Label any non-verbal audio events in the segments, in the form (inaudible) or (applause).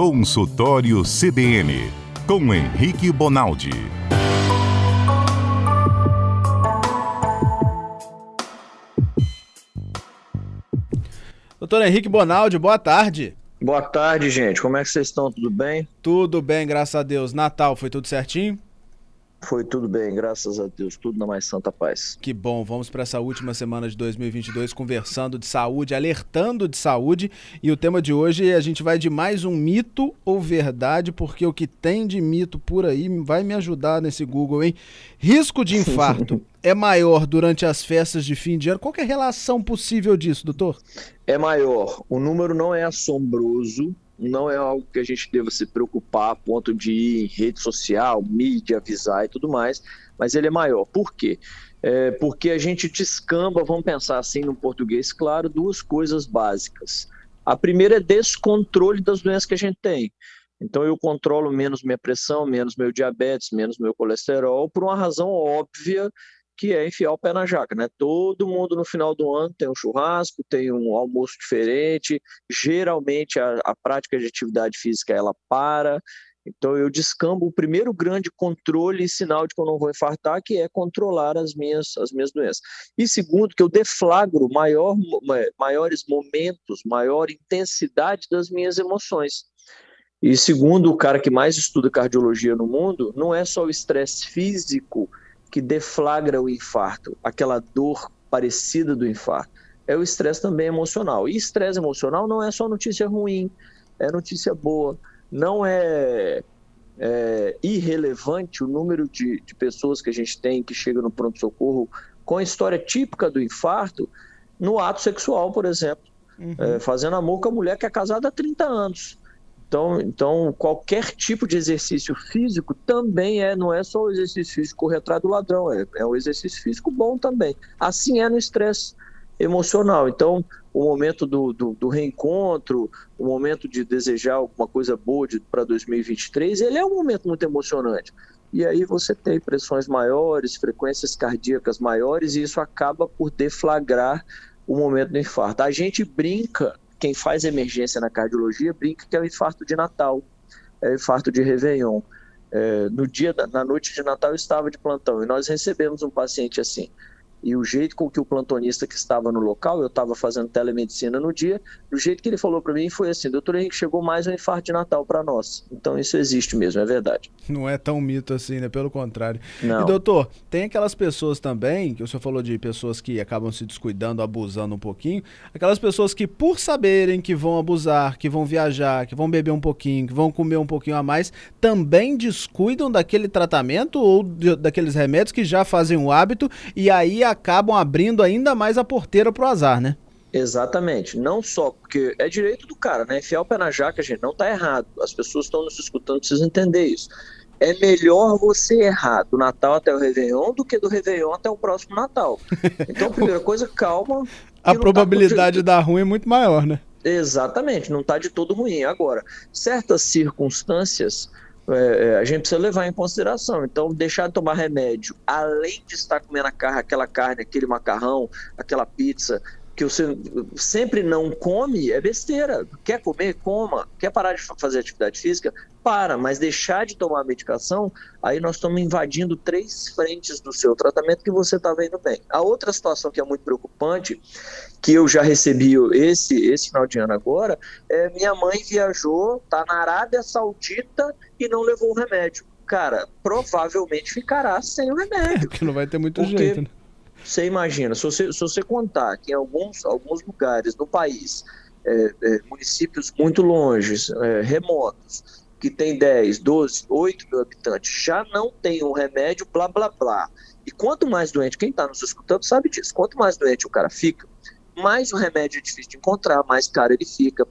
Consultório CBN, com Henrique Bonaldi. Doutor Henrique Bonaldi, boa tarde. Boa tarde, gente. Como é que vocês estão? Tudo bem? Tudo bem, graças a Deus. Natal, foi tudo certinho? Foi tudo bem, graças a Deus, tudo na mais santa paz. Que bom, vamos para essa última semana de 2022 conversando de saúde, alertando de saúde. E o tema de hoje a gente vai de mais um mito ou verdade, porque o que tem de mito por aí vai me ajudar nesse Google, hein? Risco de infarto (laughs) é maior durante as festas de fim de ano? Qual é a relação possível disso, doutor? É maior. O número não é assombroso, não é algo que a gente deva se preocupar a ponto de ir em rede social, mídia, avisar e tudo mais, mas ele é maior. Por quê? É porque a gente descamba, vamos pensar assim no português, claro, duas coisas básicas. A primeira é descontrole das doenças que a gente tem. Então eu controlo menos minha pressão, menos meu diabetes, menos meu colesterol, por uma razão óbvia que é enfiar o pé na jaca, né? Todo mundo no final do ano tem um churrasco, tem um almoço diferente, geralmente a, a prática de atividade física ela para, então eu descambo o primeiro grande controle e sinal de que eu não vou infartar, que é controlar as minhas, as minhas doenças. E segundo, que eu deflagro maior, maiores momentos, maior intensidade das minhas emoções. E segundo o cara que mais estuda cardiologia no mundo, não é só o estresse físico que deflagra o infarto, aquela dor parecida do infarto, é o estresse também emocional. E estresse emocional não é só notícia ruim, é notícia boa. Não é, é irrelevante o número de, de pessoas que a gente tem que chega no pronto-socorro com a história típica do infarto no ato sexual, por exemplo. Uhum. É, fazendo amor com a mulher que é casada há 30 anos. Então, então, qualquer tipo de exercício físico também é, não é só o exercício físico correr atrás do ladrão, é, é um exercício físico bom também. Assim é no estresse emocional. Então, o momento do, do, do, reencontro, o momento de desejar alguma coisa boa para 2023, ele é um momento muito emocionante. E aí você tem pressões maiores, frequências cardíacas maiores, e isso acaba por deflagrar o momento do infarto. A gente brinca quem faz emergência na cardiologia brinca que é o infarto de Natal, é o infarto de Réveillon. É, no dia, da, na noite de Natal eu estava de plantão e nós recebemos um paciente assim. E o jeito com que o plantonista que estava no local, eu estava fazendo telemedicina no dia, do jeito que ele falou para mim foi assim: doutor Henrique, chegou mais um infarto de Natal para nós. Então isso existe mesmo, é verdade. Não é tão mito assim, né? Pelo contrário. Não. E doutor, tem aquelas pessoas também, que o senhor falou de pessoas que acabam se descuidando, abusando um pouquinho, aquelas pessoas que, por saberem que vão abusar, que vão viajar, que vão beber um pouquinho, que vão comer um pouquinho a mais, também descuidam daquele tratamento ou de, daqueles remédios que já fazem o hábito e aí acabam abrindo ainda mais a porteira pro azar, né? Exatamente. Não só porque é direito do cara, né? Enfiar o pé na jaca, gente, não tá errado. As pessoas estão nos escutando, precisam entender isso. É melhor você errar do Natal até o Réveillon do que do Réveillon até o próximo Natal. (laughs) Então, primeira coisa, calma. A tá probabilidade tá de dar ruim é muito maior, né? Exatamente, não tá de todo ruim. Agora, certas circunstâncias é, é, a gente precisa levar em consideração. Então, deixar de tomar remédio, além de estar comendo carne, aquela carne, aquele macarrão, aquela pizza, que você sempre não come, é besteira. Quer comer, coma. Quer parar de fazer atividade física? Para, mas deixar de tomar medicação, aí nós estamos invadindo três frentes do seu tratamento que você está vendo bem. A outra situação que é muito preocupante, que eu já recebi esse, esse final de ano agora, é minha mãe viajou, está na Arábia Saudita e não levou o remédio. Cara, provavelmente ficará sem o remédio. (laughs) É, porque não vai ter muito jeito, né? Você imagina, se você, se você contar que em alguns, alguns lugares no país, é, é, municípios muito longes, é, remotos, que tem 10, 12, 8 mil habitantes, já não tem um remédio, blá, blá, blá. E quanto mais doente, quem está nos escutando sabe disso, quanto mais doente o cara fica, mais o remédio é difícil de encontrar, mais caro ele fica,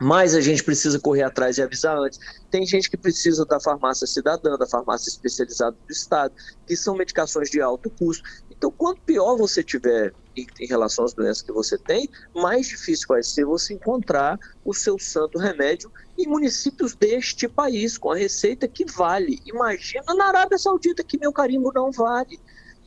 mais a gente precisa correr atrás e avisar antes. Tem gente que precisa da farmácia cidadã, da farmácia especializada do Estado, que são medicações de alto custo. Então, quanto pior você tiver em, em, relação às doenças que você tem, mais difícil vai ser você encontrar o seu santo remédio em municípios deste país, com a receita que vale. Imagina na Arábia Saudita que meu carimbo não vale.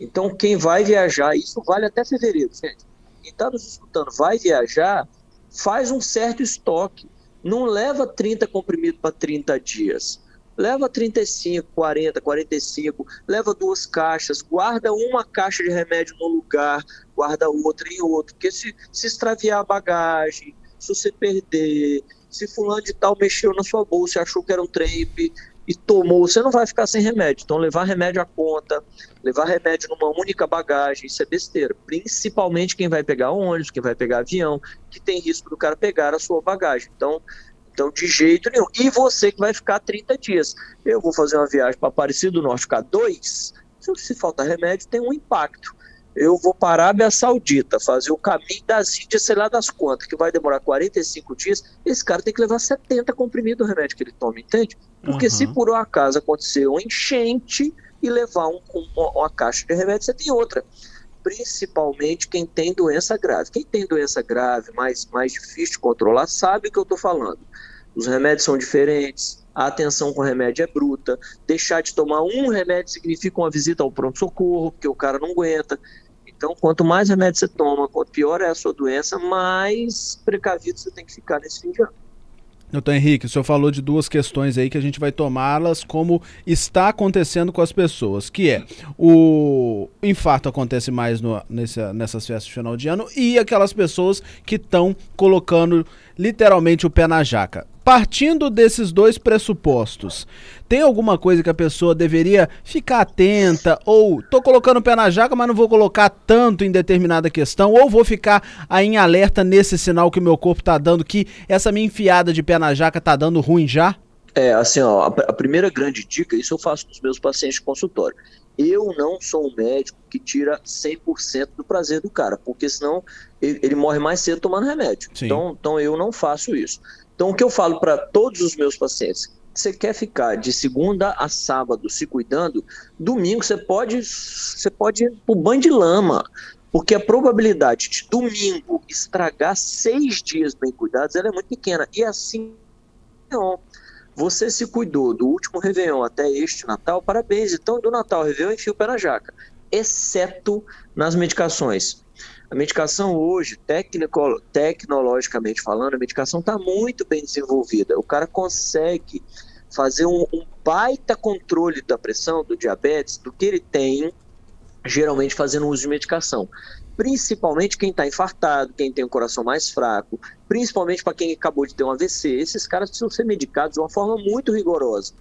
Então, quem vai viajar, isso vale até fevereiro, gente. Quem está nos escutando vai viajar, faz um certo estoque. Não leva 30 comprimidos para 30 dias. Leva 35, 40, 45, leva duas caixas, guarda uma caixa de remédio no lugar, guarda outra em outro. Porque se, se extraviar a bagagem, se você perder, se fulano de tal mexeu na sua bolsa achou que era um trempe, e tomou, você não vai ficar sem remédio. Então, levar remédio à conta, levar remédio numa única bagagem, isso é besteira. Principalmente quem vai pegar ônibus, quem vai pegar avião, que tem risco do cara pegar a sua bagagem. Então, então de jeito nenhum. E você que vai ficar 30 dias. Eu vou fazer uma viagem para Aparecido do Norte, ficar dois. Se falta remédio, tem um impacto eu vou para a Arábia Saudita fazer o caminho das Índias, sei lá das quantas, que vai demorar 45 dias, esse cara tem que levar 70 comprimidos do remédio que ele toma, entende? Porque uhum. se por um acaso acontecer um enchente e levar um, uma, uma caixa de remédio, você tem outra. Principalmente quem tem doença grave. Quem tem doença grave, mais, mais difícil de controlar, sabe o que eu estou falando. Os remédios são diferentes, a atenção com remédio é bruta. Deixar de tomar um remédio significa uma visita ao pronto-socorro, porque o cara não aguenta. Então, quanto mais remédio você toma, quanto pior é a sua doença, mais precavido você tem que ficar nesse fim de ano. Doutor Henrique, o senhor falou de duas questões aí que a gente vai tomá-las como está acontecendo com as pessoas, que é o infarto acontece mais no, nessa, nessas festas de final de ano e aquelas pessoas que estão colocando literalmente o pé na jaca. Partindo desses dois pressupostos, tem alguma coisa que a pessoa deveria ficar atenta? Ou tô colocando o pé na jaca, mas não vou colocar tanto em determinada questão? Ou vou ficar aí em alerta nesse sinal que o meu corpo tá dando, que essa minha enfiada de pé na jaca tá dando ruim já? É, assim, ó, a, a primeira grande dica, isso eu faço com os meus pacientes de consultório. Eu não sou um médico que tira 100% do prazer do cara, porque senão ele, ele morre mais cedo tomando remédio. Então, então eu não faço isso. Então, o que eu falo para todos os meus pacientes, você quer ficar de segunda a sábado se cuidando, domingo você pode, você pode ir pro banho de lama, porque a probabilidade de domingo estragar seis dias bem cuidados ela é muito pequena. E assim. Você se cuidou do último Réveillon até este Natal, parabéns. Então, do Natal Réveillon, enfia o pé na jaca. Exceto nas medicações. A medicação hoje, tecnico, tecnologicamente falando, a medicação está muito bem desenvolvida. O cara consegue fazer um, um baita controle da pressão, do diabetes, do que ele tem, geralmente fazendo uso de medicação principalmente quem está infartado, quem tem o um coração mais fraco, principalmente para quem acabou de ter um AVC. Esses caras precisam ser medicados de uma forma muito rigorosa.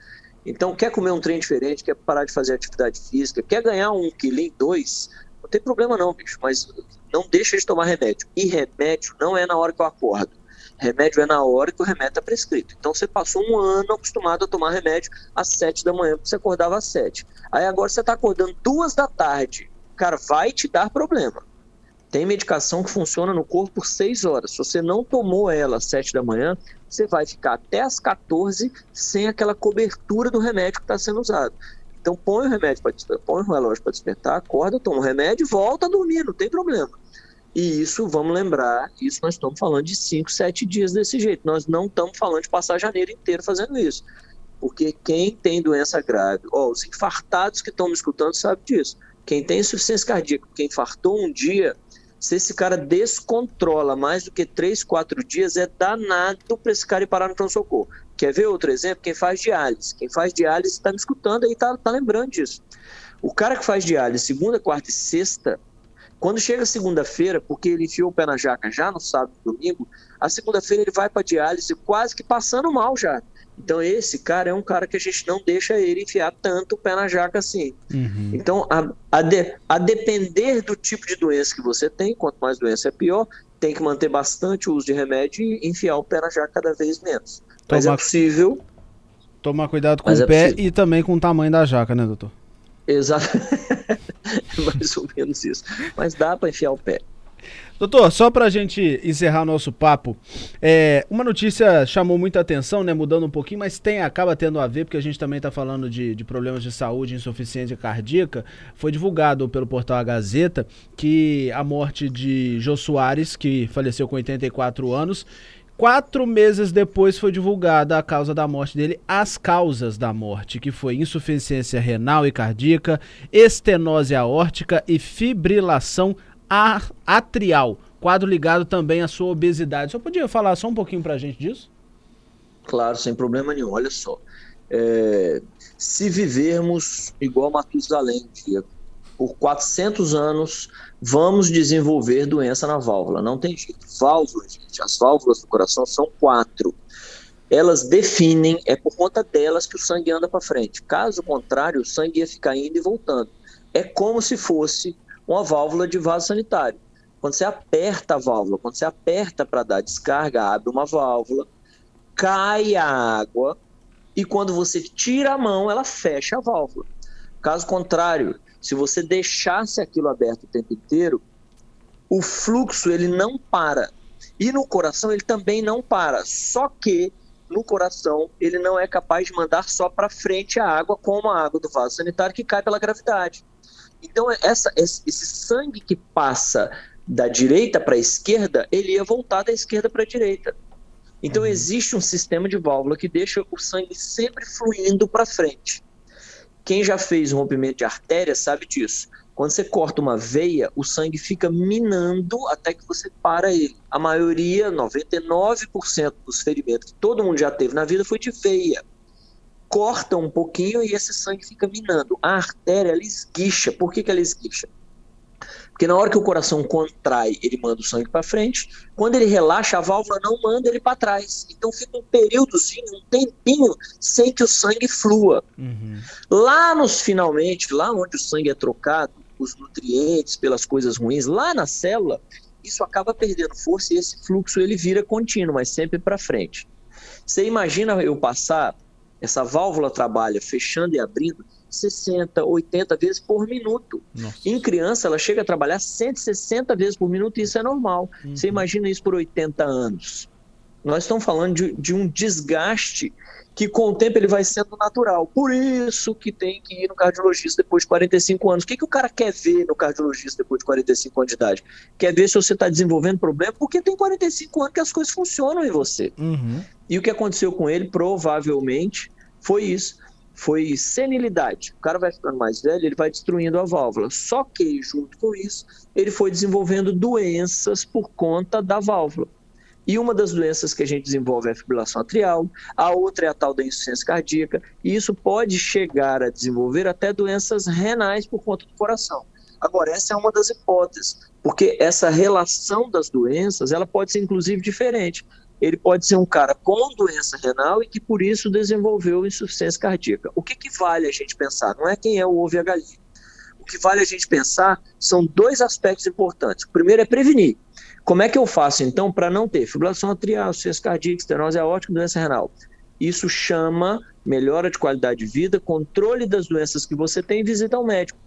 Então, quer comer um trem diferente, quer parar de fazer atividade física, quer ganhar um quilinho, dois, não tem problema não, bicho, mas não deixa de tomar remédio. E remédio não é na hora que eu acordo. Remédio é na hora que o remédio está prescrito. Então você passou um ano acostumado a tomar remédio às sete da manhã, porque você acordava às sete. Aí agora você está acordando duas da tarde. Cara, vai te dar problema. Tem medicação que funciona no corpo por seis horas. Se você não tomou ela às sete da manhã, você vai ficar até às 14 sem aquela cobertura do remédio que está sendo usado. Então põe o remédio para põe o relógio para despertar, acorda, toma o remédio e volta a dormir, não tem problema. E isso, vamos lembrar, isso nós estamos falando de 5, 7 dias desse jeito. Nós não estamos falando de passar janeiro inteiro fazendo isso. Porque quem tem doença grave, ó, os infartados que estão me escutando sabem disso. Quem tem insuficiência cardíaca, quem infartou um dia, se esse cara descontrola mais do que 3, 4 dias, é danado para esse cara ir parar no pronto-socorro. Quer ver outro exemplo? Quem faz diálise. Quem faz diálise está me escutando aí, está tá lembrando disso. O cara que faz diálise segunda, quarta e sexta, quando chega segunda-feira, porque ele enfiou o pé na jaca já no sábado e domingo, a segunda-feira ele vai para diálise quase que passando mal já. Então esse cara é um cara que a gente não deixa ele enfiar tanto o pé na jaca assim. Uhum. Então a, a, de, a depender do tipo de doença que você tem, quanto mais doença é pior, tem que manter bastante o uso de remédio e enfiar o pé na jaca cada vez menos. Mas é possível. Tomar cuidado com o é pé possível. e também com o tamanho da jaca, né, doutor? Exato. (laughs) (laughs) mais ou menos isso. Mas dá para enfiar o pé. Doutor, só para a gente encerrar nosso papo, é, uma notícia chamou muita atenção, né? Mudando um pouquinho, mas tem acaba tendo a ver, porque a gente também está falando de, de, problemas de saúde, insuficiência cardíaca. Foi divulgado pelo portal A Gazeta que a morte de Jô Soares, que faleceu com 84 anos, Quatro meses depois foi divulgada a causa da morte dele, as causas da morte, que foi insuficiência renal e cardíaca, estenose aórtica e fibrilação atrial. Quadro ligado também à sua obesidade. Você podia falar só um pouquinho pra gente disso? Claro, sem problema nenhum. Olha só. É, se vivermos igual Matusalém, por 400 anos, vamos desenvolver doença na válvula. Não tem jeito. Válvulas, gente, as válvulas do coração são quatro. Elas definem, é por conta delas que o sangue anda para frente. Caso contrário, o sangue ia ficar indo e voltando. É como se fosse uma válvula de vaso sanitário. Quando você aperta a válvula, quando você aperta para dar descarga, abre uma válvula, cai a água, e quando você tira a mão, ela fecha a válvula. Caso contrário, se você deixasse aquilo aberto o tempo inteiro, o fluxo ele não para. E no coração ele também não para. Só que no coração ele não é capaz de mandar só para frente a água, como a água do vaso sanitário que cai pela gravidade. Então essa, esse sangue que passa da direita para a esquerda, ele ia voltar da esquerda para a direita. Então, uhum. existe um sistema de válvula que deixa o sangue sempre fluindo para frente. Quem já fez um rompimento de artéria sabe disso. Quando você corta uma veia, o sangue fica minando até que você para ele. A maioria, 99% dos ferimentos que todo mundo já teve na vida foi de veia. Corta um pouquinho e esse sangue fica minando. A artéria, ela esguicha. Por que, que ela esguicha? Porque na hora que o coração contrai, ele manda o sangue para frente. Quando ele relaxa, a válvula não manda ele para trás. Então fica um períodozinho, um tempinho, sem que o sangue flua. Uhum. Lá nos finalmente, lá onde o sangue é trocado, os nutrientes pelas coisas ruins, lá na célula, isso acaba perdendo força e esse fluxo ele vira contínuo, mas sempre para frente. Você imagina eu passar, essa válvula trabalha fechando e abrindo 60, 80 vezes por minuto. Nossa. Em criança, ela chega a trabalhar 160 vezes por minuto e isso é normal. Uhum. Você imagina isso por 80 anos. Nós estamos falando de, de, um desgaste que com o tempo ele vai sendo natural. Por isso que tem que ir no cardiologista depois de 45 anos. O que, que o cara quer ver no cardiologista depois de 45 anos de idade? Quer ver se você está desenvolvendo problema? Porque tem 45 anos que as coisas funcionam em você. Uhum. E o que aconteceu com ele, provavelmente, foi isso foi senilidade. O cara vai ficando mais velho, ele vai destruindo a válvula. Só que, junto com isso, ele foi desenvolvendo doenças por conta da válvula. E uma das doenças que a gente desenvolve é a fibrilação atrial, a outra é a tal da insuficiência cardíaca, e isso pode chegar a desenvolver até doenças renais por conta do coração. Agora, essa é uma das hipóteses, porque essa relação das doenças, ela pode ser inclusive diferente ele pode ser um cara com doença renal e que por isso desenvolveu insuficiência cardíaca. O que, que vale a gente pensar? Não é quem é o ovo e a galinha. O que vale a gente pensar são dois aspectos importantes. O primeiro é prevenir. Como é que eu faço, então, para não ter fibrilação atrial, insuficiência cardíaca, estenose aórtica, doença renal? Isso chama melhora de qualidade de vida, controle das doenças que você tem e visita ao médico.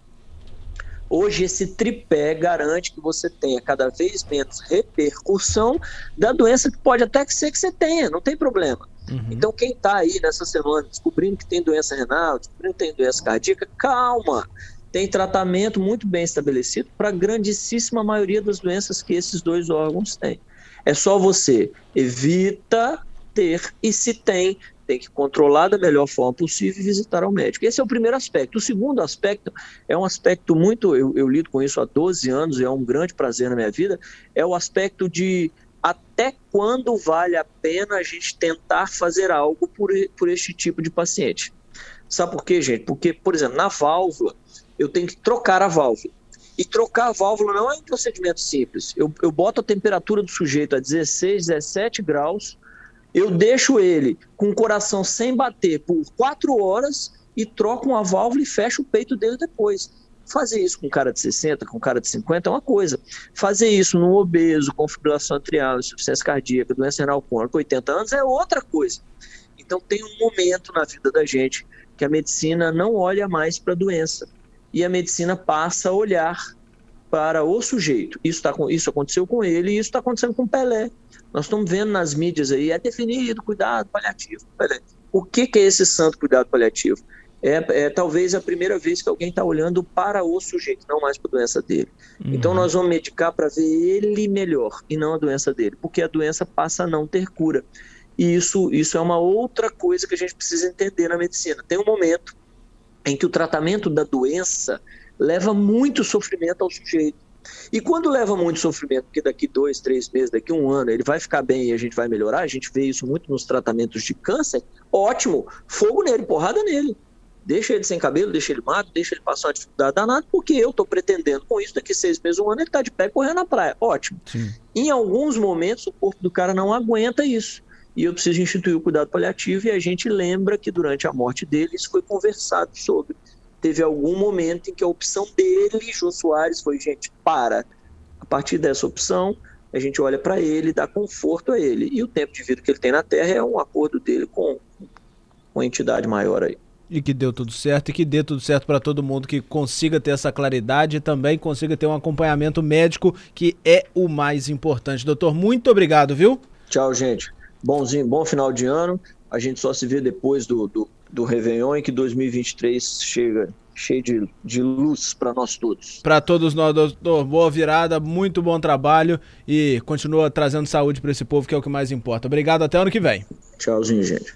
Hoje, esse tripé garante que você tenha cada vez menos repercussão da doença que pode até ser que você tenha, não tem problema. Uhum. Então, quem está aí nessa semana descobrindo que tem doença renal, descobrindo que tem doença cardíaca, calma. Tem tratamento muito bem estabelecido para a grandíssima maioria das doenças que esses dois órgãos têm. É só você evita ter e se tem, tem que controlar da melhor forma possível e visitar ao médico. Esse é o primeiro aspecto. O segundo aspecto é um aspecto muito, eu, eu lido com isso há 12 anos e é um grande prazer na minha vida, é o aspecto de até quando vale a pena a gente tentar fazer algo por, por este tipo de paciente. Sabe por quê, gente? Porque, por exemplo, na válvula, eu tenho que trocar a válvula. E trocar a válvula não é um procedimento simples. Eu, eu boto a temperatura do sujeito a 16, 17 graus, eu deixo ele com o coração sem bater por quatro horas e troco uma válvula e fecho o peito dele depois. Fazer isso com um cara de 60, com um cara de 50 é uma coisa. Fazer isso num obeso, com fibrilação atrial, insuficiência cardíaca, doença renal crônica, com 80 anos é outra coisa. Então tem um momento na vida da gente que a medicina não olha mais para a doença e a medicina passa a olhar para o sujeito. Isso, tá, isso aconteceu com ele e isso está acontecendo com Pelé. Nós estamos vendo nas mídias aí, é definido cuidado paliativo. O que, que é esse santo cuidado paliativo? É, é, talvez a primeira vez que alguém está olhando para o sujeito, não mais para a doença dele. Uhum. Então nós vamos medicar para ver ele melhor e não a doença dele, porque a doença passa a não ter cura. E isso, isso é uma outra coisa que a gente precisa entender na medicina. Tem um momento em que o tratamento da doença leva muito sofrimento ao sujeito. E quando leva muito sofrimento, porque daqui dois, três meses, daqui um ano, ele vai ficar bem e a gente vai melhorar, a gente vê isso muito nos tratamentos de câncer, ótimo, fogo nele, porrada nele. Deixa ele sem cabelo, deixa ele magro, deixa ele passar uma dificuldade danada, porque eu estou pretendendo com isso, daqui seis meses, um ano, ele está de pé correndo na praia. Ótimo. Sim. Em alguns momentos, o corpo do cara não aguenta isso. E eu preciso instituir o cuidado paliativo, e a gente lembra que durante a morte dele, isso foi conversado sobre. Teve algum momento em que a opção dele, Jô Soares, foi: gente, para. A partir dessa opção, a gente olha para ele, dá conforto a ele. E o tempo de vida que ele tem na Terra é um acordo dele com, com a entidade maior aí. E que deu tudo certo e que dê tudo certo para todo mundo que consiga ter essa claridade e também consiga ter um acompanhamento médico, que é o mais importante. Doutor, muito obrigado, viu? Tchau, gente. Bonzinho, bom final de ano. A gente só se vê depois do, do, do Réveillon e que 2023 chega cheio de, de luz para nós todos. Para todos nós, doutor, boa virada, muito bom trabalho e continua trazendo saúde para esse povo que é o que mais importa. Obrigado, até ano que vem. Tchauzinho, gente.